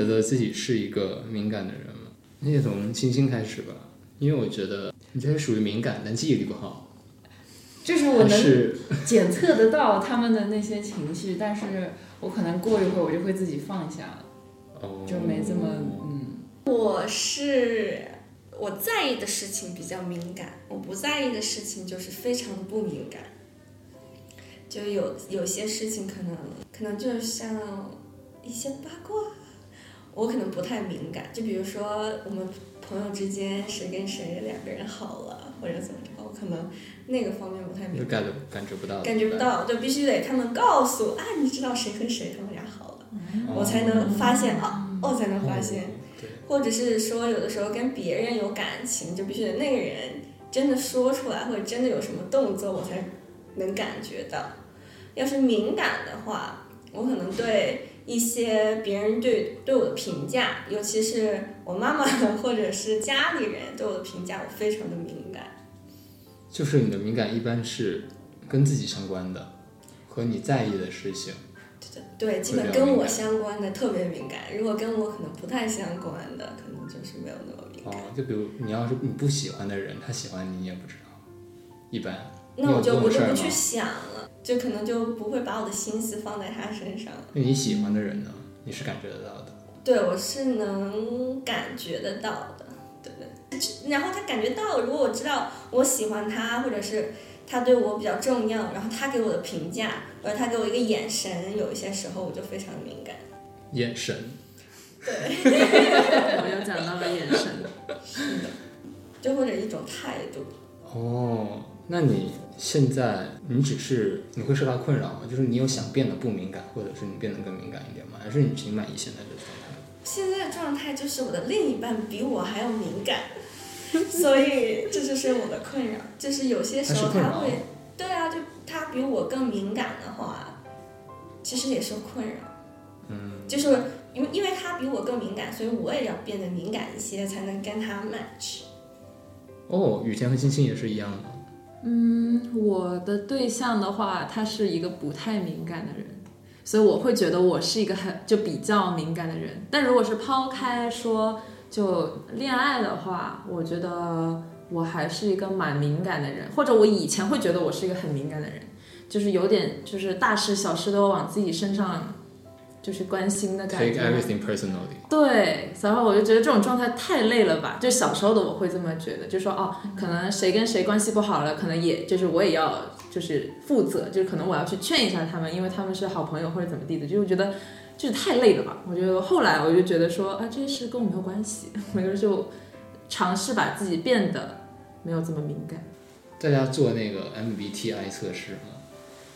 觉得自己是一个敏感的人吗？那就从星星开始吧，因为我觉得你这是属于敏感，但记忆力不好。就是我能检测得到他们的那些情绪，但是我可能过一会儿我就会自己放下了，哦，就没这么嗯。我是我在意的事情比较敏感，我不在意的事情就是非常的不敏感。就有有些事情可能可能就是像一些八卦，我可能不太敏感。就比如说我们朋友之间谁跟谁两个人好了，或者怎么着，我可能那个方面不太敏感。就感感觉不到，感觉不到，就必须得他们告诉啊，你知道谁和谁他们俩好了，我才能发现啊，我才能发现，对，或者是说有的时候跟别人有感情，就必须得那个人真的说出来，或者真的有什么动作，我才能感觉到。要是敏感的话，我可能对一些别人对对我的评价，尤其是我妈妈或者是家里人对我的评价，我非常的敏感。就是你的敏感一般是跟自己相关的，和你在意的事情。对，基本跟我相关的特别敏感，如果跟我可能不太相关的，可能就是没有那么敏感。哦，就比如你要是你不喜欢的人，他喜欢你，你也不知道，一般。那我就我就不去想了，就可能就不会把我的心思放在他身上。那你喜欢的人呢？你是感觉得到的。对，我是能感觉得到的，对对。然后他感觉到，如果我知道我喜欢他，或者是他对我比较重要，然后他给我的评价，或者他给我一个眼神，有一些时候我就非常敏感。眼神，对 我又讲到了眼神，是的就或者一种态度。哦，那你现在你只是你会受到困扰吗？就是你有想变得不敏感，或者是你变得更敏感一点吗？还是你挺满意现在的状态？现在的状态就是我的另一半比我还要敏感，所以这就是我的困扰。就是有些时候他会，对啊，就他比我更敏感的话，其实也是困扰。嗯，就是因为因为他比我更敏感，所以我也要变得敏感一些，才能跟他 match。哦，雨田和星星也是一样的。嗯，我的对象的话，他是一个不太敏感的人，所以我会觉得我是一个很就比较敏感的人。但如果是抛开说就恋爱的话，我觉得我还是一个蛮敏感的人，或者我以前会觉得我是一个很敏感的人，就是有点就是大事小事都往自己身上就是关心的感 Take 觉。everything personally。对，然后我就觉得这种状态太累了吧？就小时候的我会这么觉得，就说哦，可能谁跟谁关系不好了，可能也就是我也要就是负责，就是可能我要去劝一下他们，因为他们是好朋友或者怎么地的，就是觉得就是太累了吧？我觉得后来我就觉得说啊，这些事跟我没有关系，我就就尝试把自己变得没有这么敏感。大家做那个 MBTI 测试吗？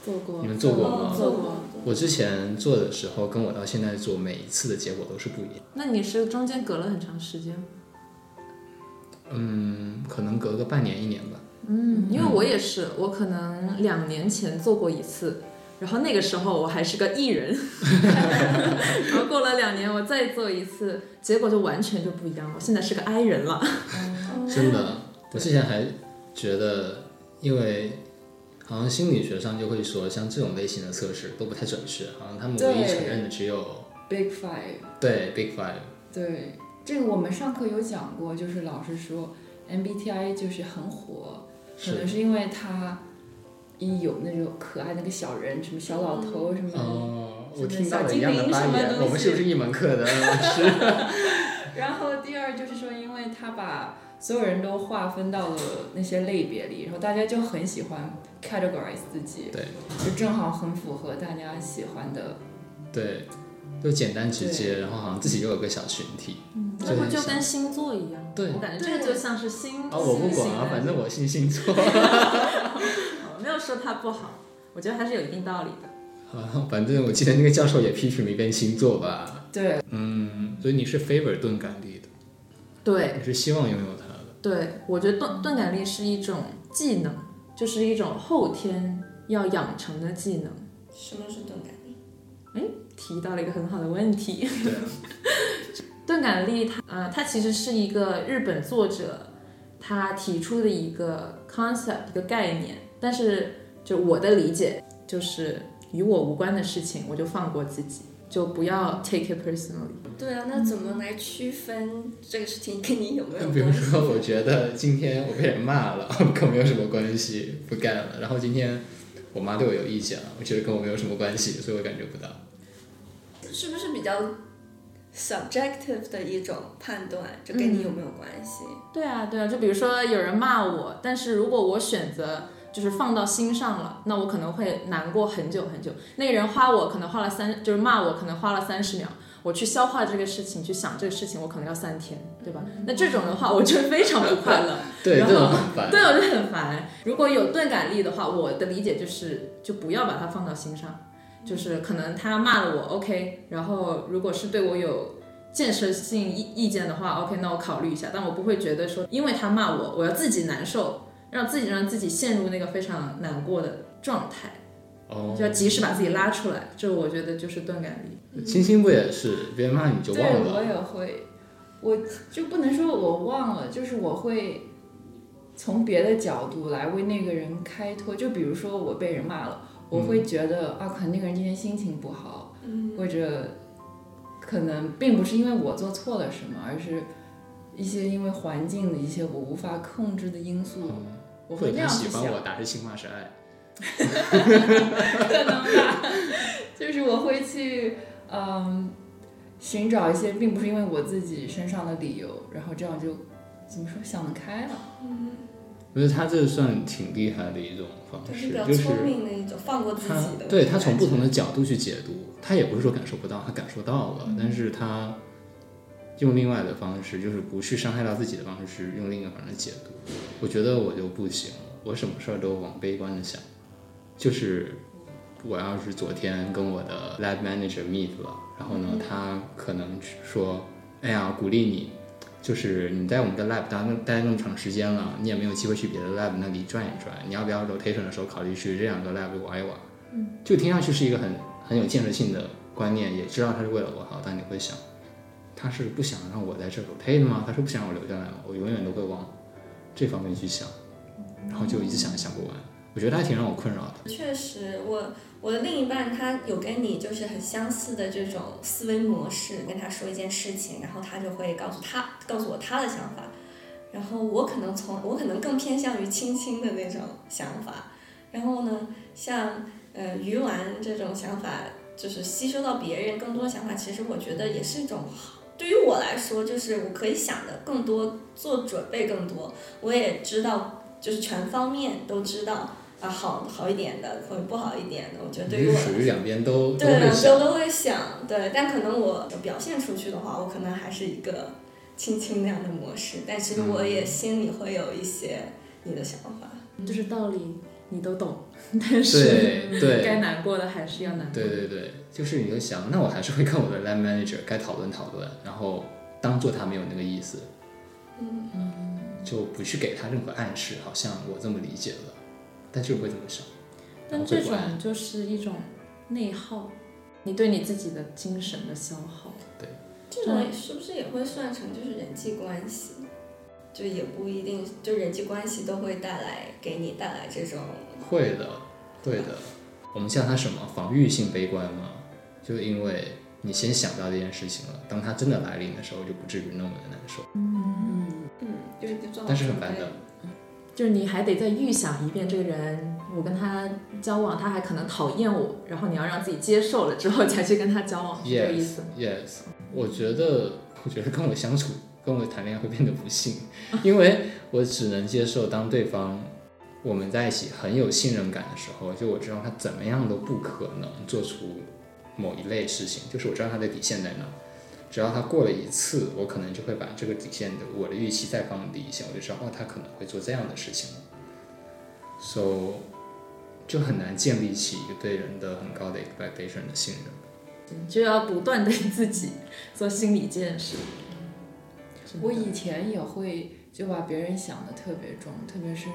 做过，你们做过吗做过。我之前做的时候，跟我到现在做，每一次的结果都是不一样。那你是中间隔了很长时间吗？嗯，可能隔个半年一年吧。嗯，因为我也是，我可能两年前做过一次，然后那个时候我还是个艺人，然后过了两年我再做一次，结果就完全就不一样了。我现在是个 I 人了。真的，我之前还觉得，因为好像心理学上就会说，像这种类型的测试都不太准确，好像他们唯一承认的只有 Big Five，对 Big Five。对，这个我们上课有讲过，就是老师说 MBTI 就是很火，可能是因为它一有那种可爱那个小人，什么小老头什么的。哦，我听到精了一样的我们是不是一门课的老师？然后第二就是说，因为他把所有人都划分到了那些类别里，然后大家就很喜欢 categorize 自己，对就正好很符合大家喜欢的。对，就简单直接，然后好像自己又有个小群体。嗯这不就跟星座一样？对我感觉这个就像是星。啊，我不管啊，反正我信星座。我 没有说它不好，我觉得还是有一定道理的。啊，反正我记得那个教授也批评了一遍星座吧。对嗯，所以你是 favor 钝感力的，对你是希望拥有它的。对，我觉得钝钝感力是一种技能，就是一种后天要养成的技能。什么是钝感力？哎提到了一个很好的问题。钝感力它呃，它其实是一个日本作者他提出的一个 concept 一个概念，但是就我的理解就是与我无关的事情，我就放过自己。就不要 take it personally。对啊，那怎么来区分这个事情跟你有没有 比如？说，我觉得今天我被人骂了，跟我没有什么关系，不干了。然后今天我妈对我有意见了，我觉得跟我没有什么关系，所以我感觉不到。是不是比较 subjective 的一种判断，就跟你有没有关系？对啊，对啊，就比如说有人骂我，但是如果我选择就是放到心上了，那我可能会难过很久很久。那个人花我可能花了三，就是骂我可能花了三十秒，我去消化这个事情，去想这个事情，我可能要三天，对吧？那这种的话，我就非常不快乐。对，然后这种很烦。对，我就很烦。如果有钝感力的话，我的理解就是，就不要把它放到心上。就是可能他骂了我，OK，然后如果是对我有建设性意意见的话，OK，那我考虑一下。但我不会觉得说，因为他骂我，我要自己难受，让自己让自己陷入那个非常难过的状态，哦就要及时把自己拉出来。这我觉得就是钝感力。星星不也是，别人骂你就对，我。也会，我就不能说我忘了，就是我会从别的角度来为那个人开脱。就比如说我被人骂了，我会觉得、啊，可能那个人今天心情不好，或者可能并不是因为我做错了什么，而是一些因为环境的一些我无法控制的因素，我会或者他这样。喜欢我，打是情骂是爱。可能吧，就是我会去嗯寻找一些并不是因为我自己身上的理由，然后这样就怎么说想得开了。嗯我觉得他这算挺厉害的一种方式，就是比较聪明的一种，放过自己的。对他从不同的角度去解读，他也不是说感受不到，他感受到了，但是他用另外的方式，就是不去伤害到自己的方式，是用另一个方式解读。我觉得我就不行，我什么事儿都往悲观的想，就是我要是昨天跟我的 lab manager meet 了，然后呢，他可能说，哎呀，鼓励你。就是你在我们的 lab 待待那么长时间了，你也没有机会去别的 lab 那里转一转，你要不要 rotation 的时候考虑去这两个 lab 玩一玩？嗯，就听上去是一个很很有建设性的观念，也知道他是为了我好，但你会想，他是不想让我在这 rotate 吗？他是不想让我留下来吗？我永远都会往这方面去想，然后就一直想想不完。我觉得还挺让我困扰的。确实，我我的另一半他有跟你就是很相似的这种思维模式，跟他说一件事情，然后他就会告诉他告诉我他的想法，然后我可能从我可能更偏向于亲亲的那种想法，然后呢，像呃鱼丸这种想法，就是吸收到别人更多的想法，其实我觉得也是一种好。对于我来说，就是我可以想的更多，做准备更多，我也知道，就是全方面都知道。啊，好好一点的或者不好一点的，我觉得对于我属于两边都都对会想，两边都会想，对，但可能我表现出去的话，我可能还是一个轻轻那样的模式，但其实我也心里会有一些你的想法。就是道理你都懂，但是对对。该难过的还是要难过。对对对，就是你就想，那我还是会跟我的 lab manager 该讨论讨论，然后当做他没有那个意思，嗯，就不去给他任何暗示，好像我这么理解了，但就会这么想。但这种就是一种内耗，你对你自己的精神的消耗。对。这种是不是也会算成就是人际关系？就也不一定，就人际关系都会带来给你带来这种，会的，会的。我们叫它什么防御性悲观嘛？就因为你先想到这件事情了，当它真的来临的时候，就不至于那么的难受。嗯嗯，就是做好但是很烦的。就是你还得再预想一遍这个人，我跟他交往，他还可能讨厌我，然后你要让自己接受了之后 才去跟他交往，是这个意思。yes。我觉得，我觉得跟我相处，跟我谈恋爱会变得不幸，因为我只能接受当对方我们在一起很有信任感的时候，就我知道他怎么样都不可能做出某一类事情，就是我知道他的底线在哪。只要他过了一次，我可能就会把这个底线的我的预期再放低一些，我就知道哦，他可能会做这样的事情了。So 就很难建立起一个对人的很高的 expectation 的信任。就要不断对自己做心理建设。我以前也会就把别人想的特别重，特别是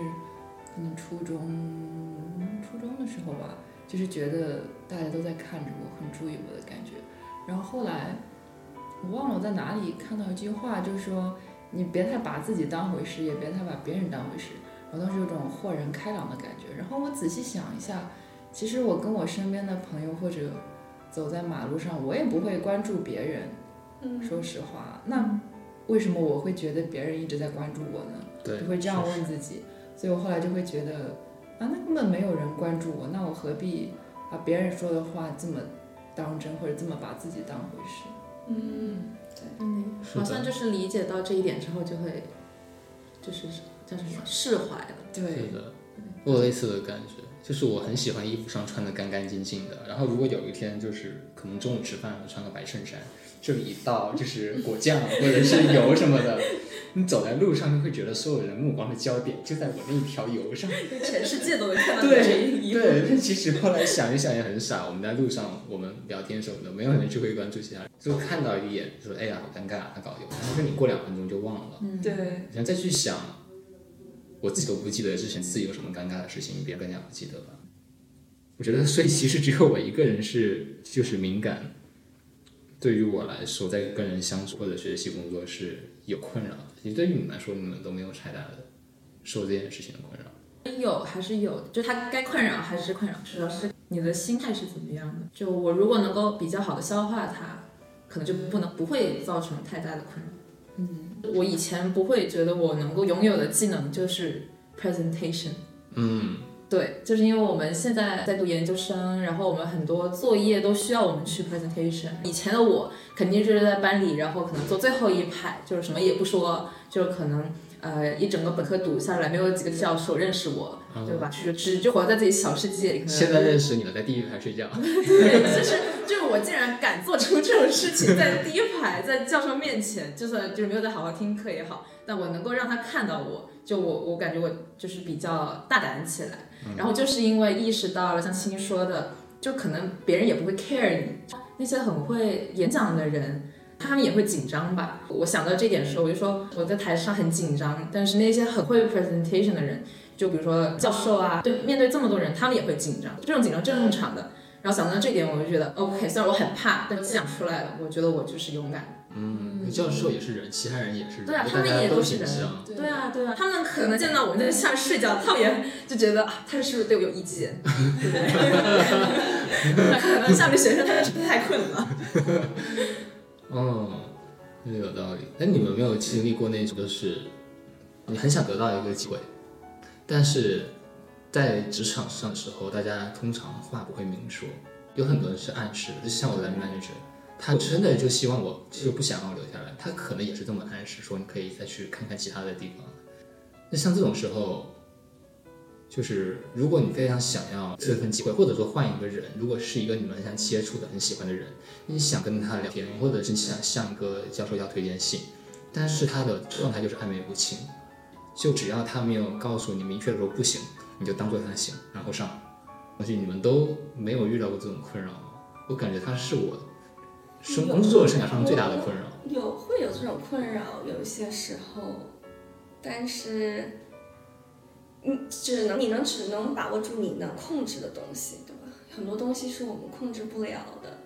可能初中初中的时候吧，就是觉得大家都在看着我，很注意我的感觉。然后后来我忘了我在哪里看到一句话，就是说你别太把自己当回事，也别太把别人当回事。我当时有种豁然开朗的感觉。然后我仔细想一下，其实我跟我身边的朋友或者走在马路上，我也不会关注别人。嗯说实话，那为什么我会觉得别人一直在关注我呢？对，就会这样问自己，所以我后来就会觉得，啊，那根本没有人关注我，那我何必把别人说的话这么当真，或者这么把自己当回事？嗯，对，好像就是理解到这一点之后，就会就是叫什么释怀了。是对，的，我有类似的感觉，就是我很喜欢衣服上穿的干干净净的，然后如果有一天就是可能中午吃饭我穿个白衬衫，这里一倒就是果酱或者是油什么的，你走在路上就会觉得所有人目光的焦点就在我那一条油上。全世界都能看到对。对，但其实后来想一想也很傻。我们在路上，我们聊天什么的，没有人去会关注其他人，就看到一眼，说哎呀好尴尬，他搞油，然后跟你过两分钟就忘了。嗯，对，你现在再去想，我自己都不记得之前自己有什么尴尬的事情，别人更加不记得吧。我觉得，所以其实只有我一个人是就是敏感。对于我来说，在跟人相处或者学习工作是有困扰的。其实对于你们来说，你们都没有太大的受这件事情的困扰。有还是有，就他该困扰还是困扰，主要是你的心态是怎么样的。就我如果能够比较好的消化它，可能就不能不会造成太大的困扰。嗯，我以前不会觉得我能够拥有的技能就是 presentation。嗯，对，就是因为我们现在在读研究生，然后我们很多作业都需要我们去 presentation。以前的我肯定就是在班里，然后可能坐最后一排，就是什么也不说，就是可能呃一整个本科读下来，没有几个教授认识我，对吧？就只就活在自己小世界里。可能现在认识你了，在第一排睡觉。对，就是就是我竟然敢做出这种事情，在第一排，在教授面前，就算就是没有在好好听课也好，但我能够让他看到我，就我我感觉我就是比较大胆起来。然后就是因为意识到了，像青说的，就可能别人也不会 care 你，那些很会演讲的人。他们也会紧张吧？我想到这点的时候，我就说我在台上很紧张，但是那些很会 presentation 的人，就比如说教授啊，对，面对这么多人，他们也会紧张，这种紧张正常的。然后想到这点，我就觉得 OK，虽然我很怕，但讲出来了，我觉得我就是勇敢。嗯，教授也是人，其他人也是人，对啊，他们也都是人。对啊，对啊，他们可能见到我在下面睡觉，他们也就觉得啊，他是不是对我有意见？对 不对？可能下面学生他们是太困了。哦，有道理。那你们没有经历过那种，就是你很想得到一个机会，但是在职场上的时候，大家通常话不会明说，有很多人是暗示。就像我的 manager，他真的就希望我就不想让我留下来，他可能也是这么暗示，说你可以再去看看其他的地方。那像这种时候，就是如果你非常想要这份机会，或者说换一个人，如果是一个你们想接触的、很喜欢的人，你想跟他聊天，或者是想向一个教授要推荐信，但是他的状态就是暧昧不清，就只要他没有告诉你明确的说不行，你就当做他行，然后上。而且你们都没有遇到过这种困扰吗？我感觉他是我生工作生涯上最大的困扰。有会有这种困扰，有一些时候，但是，你只能你能只能把握住你能控制的东西，对吧？很多东西是我们控制不了的，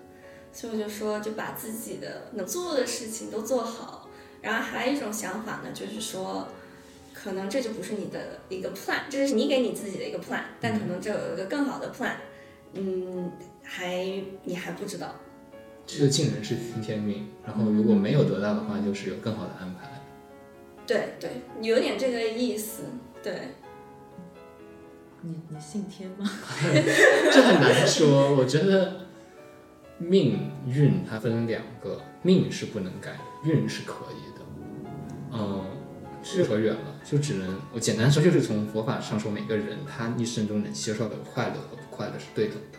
所以我就说，就把自己的能做的事情都做好。然后还有一种想法呢，就是说，可能这就不是你的一个 plan，这是你给你自己的一个 plan，但可能这有一个更好的 plan，嗯，还你还不知道。这个尽人事听天命，然后如果没有得到的话，就是有更好的安排。对对，有点这个意思。对，你你信天吗？这很难说。我觉得命运它分两个，命是不能改，运是可以的。嗯，这扯远了，就只能我简单说，就是从佛法上说，每个人他一生中能接受的快乐和不快乐是对等的，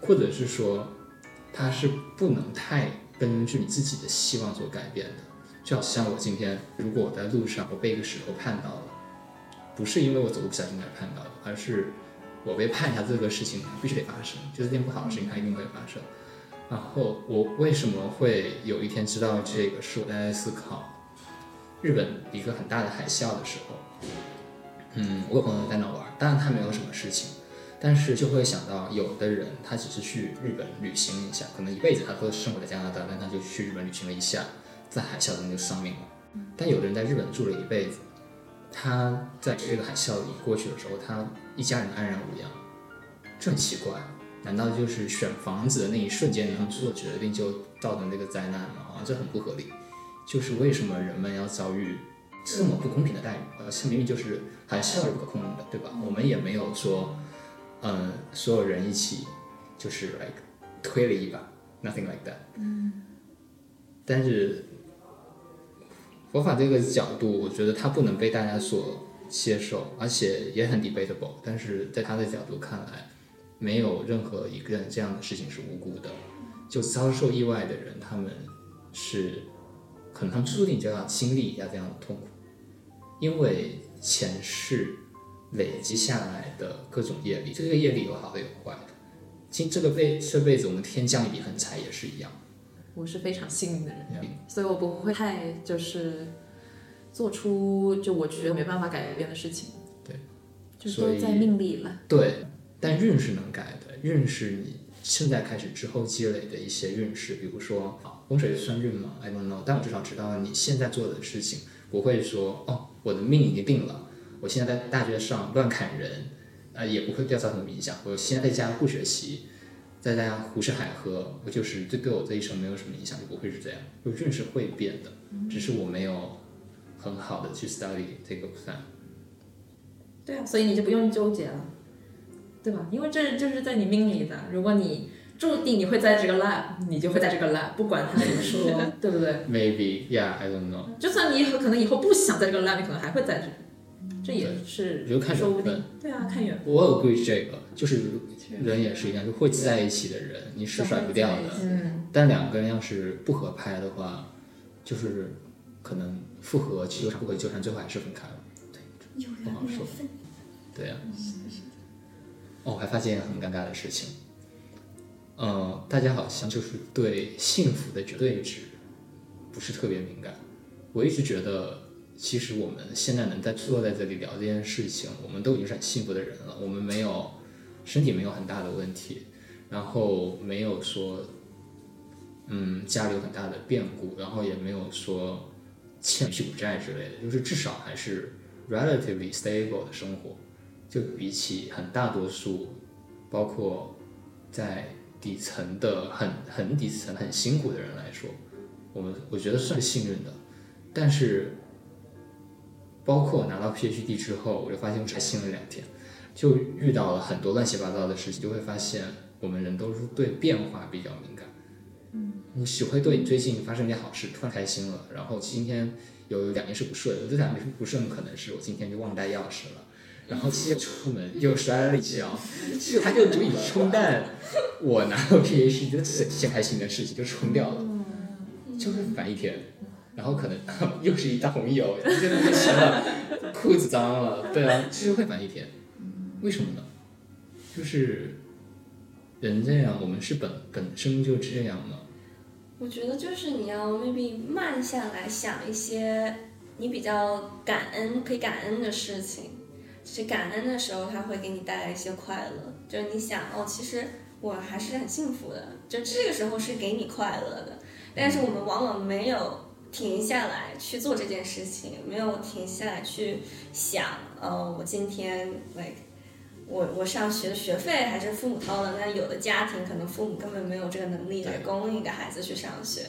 或者是说他是不能太根据你自己的希望所改变的。就好像我今天，如果我在路上我被一个石头绊到了，不是因为我走路不小心才看到的，而是我被判下这个事情必须得发生，就是件不好的事情它一定会发生。然后我为什么会有一天知道这个？是我在思考日本一个很大的海啸的时候，嗯，我有朋友在那玩，当然他没有什么事情，但是就会想到有的人他只是去日本旅行一下，可能一辈子他都生活在加拿大，但他就去日本旅行了一下，在海啸中就丧命了。但有的人在日本住了一辈子，他在这个海啸里过去的时候，他一家人安然无恙，这很奇怪。难道就是选房子的那一瞬间然后做决定就造成这个灾难吗？啊，这很不合理。就是为什么人们要遭遇这么不公平的待遇？呃，这明明就是还是不可控的，对吧？我们也没有说，嗯，所有人一起就是 like 推了一把，nothing like that。嗯。但是佛法这个角度，我觉得它不能被大家所接受，而且也很 debatable。但是在他的角度看来，没有任何一个人这样的事情是无辜的。就遭受意外的人，他们是可能他注定就要经历一下这样的痛苦，因为前世累积下来的各种业力，这个业力有好的有坏的。今这个辈这辈子我们天降一笔横财也是一样。我是非常幸运的人，所以我不会太就是做出就我觉得没办法改变的事情。对，就都在命里了。对，但运是能改的，运是你现在开始之后积累的一些运势，比如说风水算运吗？I don't know，但我至少知道你现在做的事情不会说哦，我的命已经定了，我现在在大街上乱砍人，呃，也不会掉造成什么影响。我现在在家不学习。在大家胡吃海喝，我就是这对我这一生没有什么影响，就不会是这样。就运是会变的，只是我没有很好的去 study 这个 plan。对啊，所以你就不用纠结了，对吧？因为这就是在你命里的。如果你注定你会在这个 lab，你就会在这个 lab，不管他怎么说，对不对？Maybe, yeah, I don't know。就算你可能以后不想在这个 lab，你可能还会在这。这也是说不定。对啊，看缘分。我 agree 这个，就是人也是一样，就会在一起的人，你是甩不掉的。嗯。但两个人要是不合拍的话，就是可能复合纠缠，不可纠缠，最后还是分开了。对，不好说。对呀。哦，我还发现一个很尴尬的事情。嗯，大家好像就是对幸福的绝对值不是特别敏感。我一直觉得。其实我们现在能在坐在这里聊这件事情，我们都已经是很幸福的人了。我们没有身体没有很大的问题，然后没有说，嗯，家里有很大的变故，然后也没有说欠屁股债之类的，就是至少还是 relatively stable 的生活。就比起很大多数，包括在底层的很很底层很辛苦的人来说，我们我觉得算是幸运的，但是。包括我拿到 PhD 之后，我就发现我开心了两天，就遇到了很多乱七八糟的事情，就会发现我们人都是对变化比较敏感。嗯，你只会对你最近发生一件好事突然开心了，然后今天有两件事不顺，这两件事不顺可能是我今天就忘带钥匙了，然后今天出门又摔了一跤，它就足以冲淡我拿到 PhD 这件开心的事情，就冲掉了，就会烦一天。然后可能 又是一大红油，真的不行了，裤子脏了，对啊，其实会烦一天。为什么呢？就是人这样，我们是本本身就这样吗？我觉得就是你要 maybe 慢下来想一些你比较感恩可以感恩的事情，是感恩的时候，它会给你带来一些快乐。就是你想哦，其实我还是很幸福的，就这个时候是给你快乐的。但是我们往往没有。停下来去做这件事情，没有停下来去想，呃，我今天，like，我我上学的学费还是父母掏的，那有的家庭可能父母根本没有这个能力来供一个孩子去上学，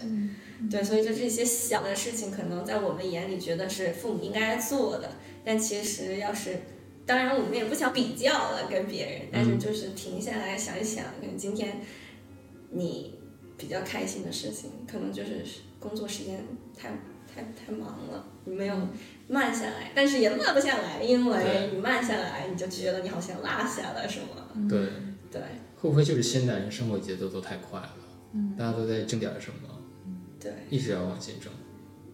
对，所以就这些小的事情，可能在我们眼里觉得是父母应该做的，但其实要是，当然我们也不想比较了跟别人，但是就是停下来想一想，可能今天你比较开心的事情，可能就是。工作时间太太太忙了，你没有慢下来，但是也慢不下来，因为你慢下来，你就觉得你好像落下了什么。对对，会不会就是现代人生活节奏都太快了？嗯，大家都在争点什么？对，一直要往前争。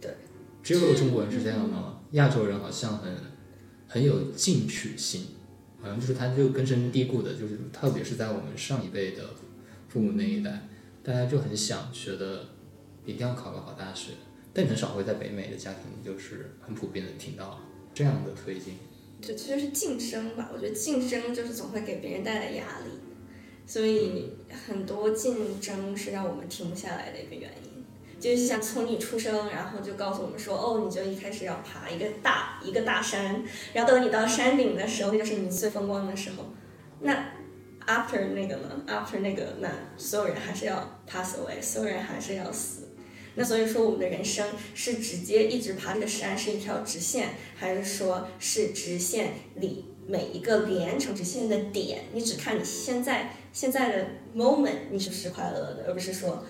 对，只有中国人是这样吗？亚洲人好像很很有进取心，好像就是他就根深蒂固的，就是特别是在我们上一辈的父母那一代，大家就很想觉得。一定要考个好大学，但很少会在北美的家庭就是很普遍的听到这样的推进。就其实是晋升吧，我觉得晋升就是总会给别人带来压力，所以很多竞争是让我们停不下来的一个原因。就是像从你出生，然后就告诉我们说，哦，你就一开始要爬一个大一个大山，然后等你到山顶的时候，那就是你最风光的时候。那 after 那个呢？after 那个，那所有人还是要 pass away，所有人还是要死。那所以说，我们的人生是直接一直爬这个山是一条直线，还是说是直线里每一个连成直线的点？你只看你现在现在的 moment，你是不是快乐的，而不是说，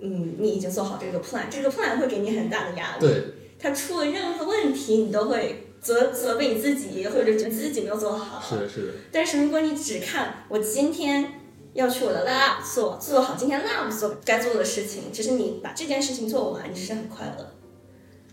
嗯，你已经做好这个 plan，这个 plan 会给你很大的压力。对，它出了任何问题，你都会责责备你自己，或者觉得自己没有做好。是的，是的，但是如果你只看我今天要去我的 lab 做做好今天 lab 做该做的事情，其实你把这件事情做完，你是很快乐。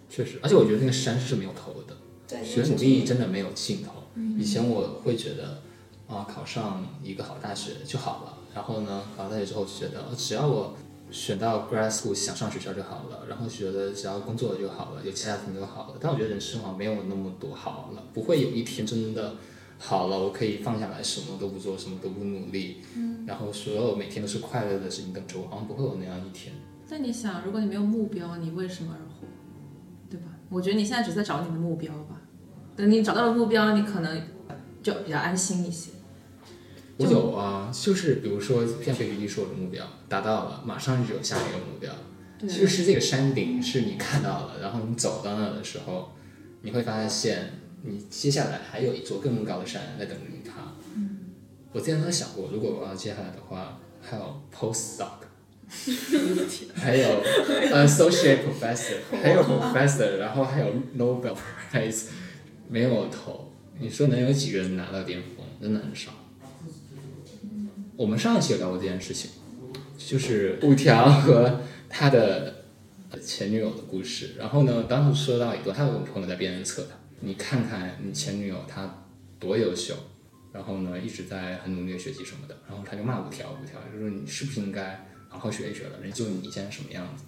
确实，而且我觉得那个山是没有头的，对，学努力真的没有尽头。以前我会觉得，啊，考上一个好大学就好了，然后呢，考上大学之后就觉得，哦只要我选到 grad school 想上学校就好了，然后觉得只要工作就好了，有家庭就好了。但我觉得人生好像没有那么多好了，不会有一天真的好了，我可以放下来，什么都不做，什么都不努力，然后所有每天都是快乐的事情等着我，好像不会有那样一天。但你想，如果你没有目标，你为什么而活？对吧？我觉得你现在只是在找你的目标吧。等你找到了目标，你可能就比较安心一些。我有啊，就是比如说像 PPT 说我的目标达到了，马上就有下一个目标。对，就是这个山顶是你看到了，然后你走到那的时候，你会发现你接下来还有一座更高的山在等着你我之前都想过，如果我要接下来的话，还有 postdoc，还有 associate professor，还有 professor，然后还有 Nobel Prize，没有头。你说能有几个人拿到巅峰？真的很少。我们上一期有聊过这件事情，就是五条和他的前女友的故事。然后呢，当时说到一个，他有个朋友在边上测他，你看看你前女友她多优秀，然后呢一直在很努力的学习什么的，然后他就骂五条，五条就说你是不是应该好好学一学了，人就你现在什么样子。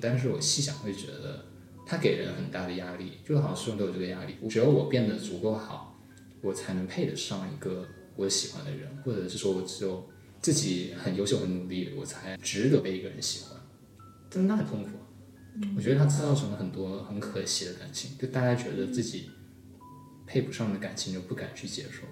但是我细想会觉得，他给人很大的压力，就好像所有人都有这个压力，只有我变得足够好，我才能配得上一个我喜欢的人，或者是说我只有自己很优秀、很努力，我才值得被一个人喜欢，真的很痛苦。我觉得他制造成了很多很可惜的感情，就大家觉得自己配不上的感情就不敢去接受。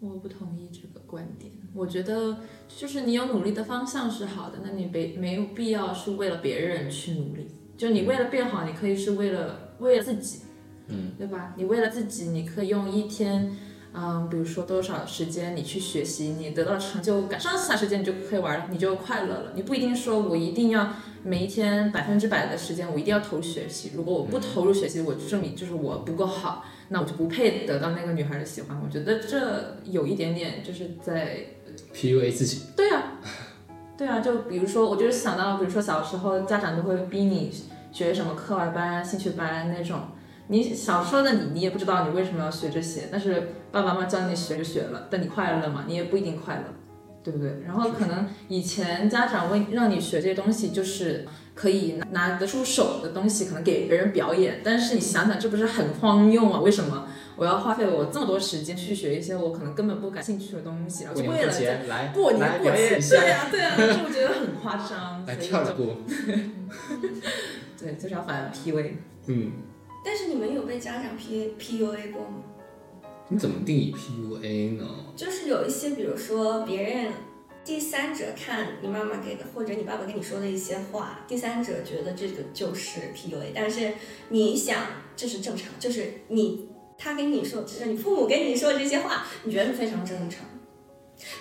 我不同意这个观点。我觉得就是你有努力的方向是好的，那你没没有必要是为了别人去努力。就你为了变好，你可以是为了为了自己，嗯，对吧？你为了自己，你可以用一天，嗯，比如说多少时间你去学习，你得到成就感，剩下时间你就可以玩了，你就快乐了。你不一定说我一定要每一天百分之百的时间我一定要投入学习，如果我不投入学习，我就证明就是我不够好。那我就不配得到那个女孩的喜欢。我觉得这有一点点就是在 PUA 自己，对啊，对啊，就比如说，我就是想到，比如说小时候家长都会逼你学什么课外班、兴趣班那种。你小时候的你，你也不知道你为什么要学这些，但是爸爸妈妈教你学就学了，但你快乐吗？你也不一定快乐，对不对？然后可能以前家长为让你学这些东西，就是可以拿拿得出手的东西，可能给别人表演。但是你想想，这不是很荒谬吗？为什么我要花费我这么多时间去学一些我可能根本不感兴趣的东西，然后就为了来过年过节，对，呀、对呀、这我觉得很夸张。来所以跳着舞，对，就是要反 PUA。嗯，但是你们有被家长 P PUA 过吗？你怎么定义 PUA 呢？就是有一些，比如说别人第三者看你妈妈给的或者你爸爸跟你说的一些话，第三者觉得这个就是 PUA，但是你想这是正常，就是你他跟你说，就是你父母跟你说这些话，你觉得非常正常。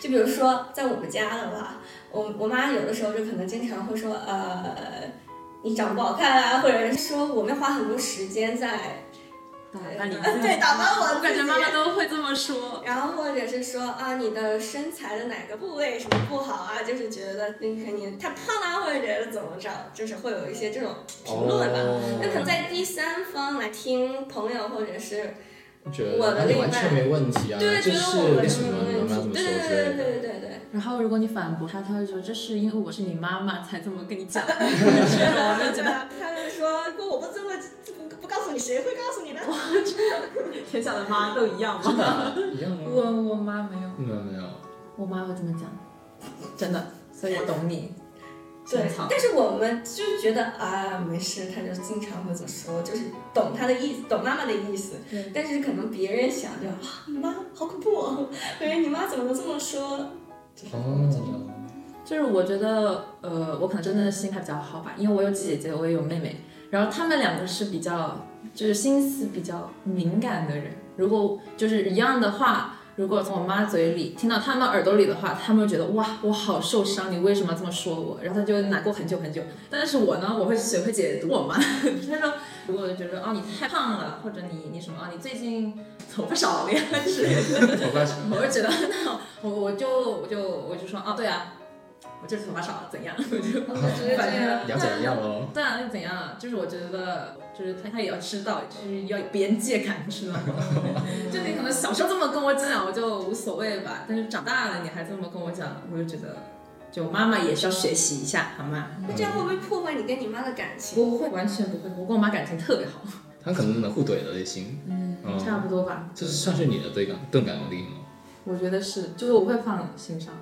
就比如说在我们家的话，我我妈有的时候就可能经常会说，呃，你长不好看啊，或者是说我们花很多时间在打扮你自己，对打扮我自己我感觉妈妈都会这么说。然后或者是说啊，你的身材的哪个部位什么不好啊？就是觉得你肯定太胖啦、或者觉得怎么着，就是会有一些这种评论吧。哦那可能在第三方来听朋友或者是觉得我的另一半完全没问题啊，对，觉得我的什么没你妈妈这么问题，对说对对对？对对对。然后如果你反驳他，他会说这是因为我是你妈妈才这么跟你讲。我就觉得啊，他就说，如果我不这么你，谁会告诉你呢？天下的妈都一样吗？啊一样吗？我我妈没有，没有没有，我妈会这么讲，真的，所以我懂你。对，但是我们就觉得啊，没事，他就经常会这么说，就是懂他的意思，懂妈妈的意思。对但是可能别人想着啊，你妈好恐怖哦，哎，你妈怎么能这么说？就是。就是我觉得，呃，我可能真的心态比较好吧，因为我有姐姐，我也有妹妹，然后她们两个是比较，就是心思比较敏感的人。如果就是一样的话，如果从我妈嘴里听到他们耳朵里的话，他们会觉得哇，我好受伤，你为什么要这么说我？然后他就难过很久很久。但是我呢，我会学会解读我妈，他 说，如果觉得哦你太胖了，或者你你什么啊，你最近头发少了呀 之类的。我会觉得，那我我就我就我就说，啊，对啊，我就是头发少了，怎样？我 就反正了解一样哦。对啊，那怎样啊？就是我觉得，就是他他也要知道，就是要有边界感，你知道吗？就你可能小时候这么跟我讲，我就无所谓吧。但是长大了你还这么跟我讲，我就觉得，就妈妈也是要学习一下，好吗？那这样会不会破坏你跟你妈的感情？不会，完全不会。我跟我妈感情特别好，她可能能互怼的类型，嗯嗯差不多吧。这算是你的对感钝感力吗？我觉得是，就是我会放心上。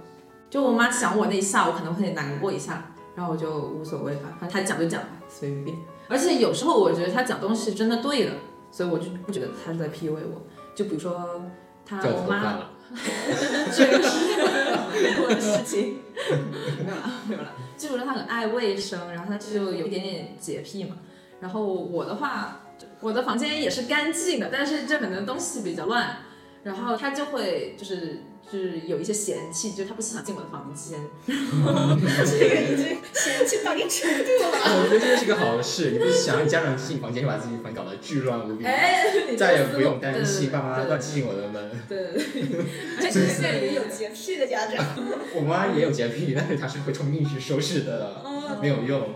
就我妈想我那一下，我可能会难过一下，然后我就无所谓吧，反正她讲就讲吧，随便。而且有时候我觉得她讲东西真的对的，所以我就不觉得她是在 PUA 我。就比如说她我妈我的事情，没有啦，没有啦。就比如说她很爱卫生，然后她就有一点点洁癖嘛。然后我的话，我的房间也是干净的，但是这可能东西比较乱，然后她就会就是就是有一些嫌弃，就是他不想进我的房间。这个已经嫌弃到一定程度了。我觉得这是个好事。你不是想让家长进房间，就把自己房搞得巨乱无比，哎，再也不用担心爸妈对乱进我的门。对对对对，而且现在也有洁癖的家长。我妈也有洁癖，但是她是会冲进去收拾的，没有用。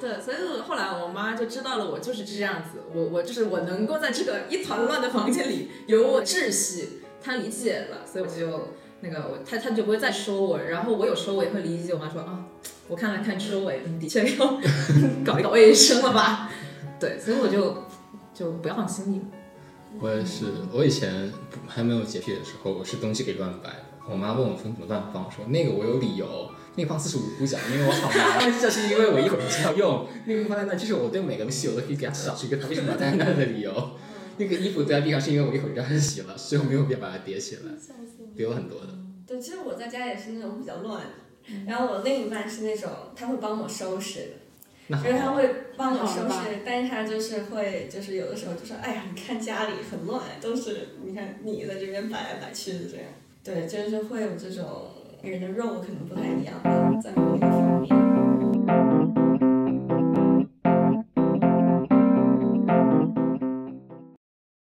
对，所以后来我妈就知道了，我就是这样子，我我就是我能够在这个一团乱的房间里有我秩序，她理解了，所以我就那个我她她就不会再说我，然后我有时候我也会理解我妈说啊，我看了看周围，嗯，的确要搞一搞卫生了吧，对，所以我就就不要放心里。我也是，我以前还没有洁癖的时候，我是东西给乱摆的。我妈问我分怎么乱放，我说那个我有理由，那个放四十五度角，因为我好拿，这是因为我一会儿就要用，那个放在那，就是我对每个东西我都可以给它找一个它为什么要在那的理由。那个衣服堆在地上是因为我一会儿就要洗了，所以我没有必要把它叠起来，叠了很多的。对，其实我在家也是那种比较乱的，然后我另一半是那种他会帮我收拾的。就是他会帮我收拾，但是他就是会，就是有的时候就说，哎呀，你看家里很乱，都是你看你在这边摆来摆去的这样。对，就是会有这种人的肉可能不太一样吧，在某一个方面。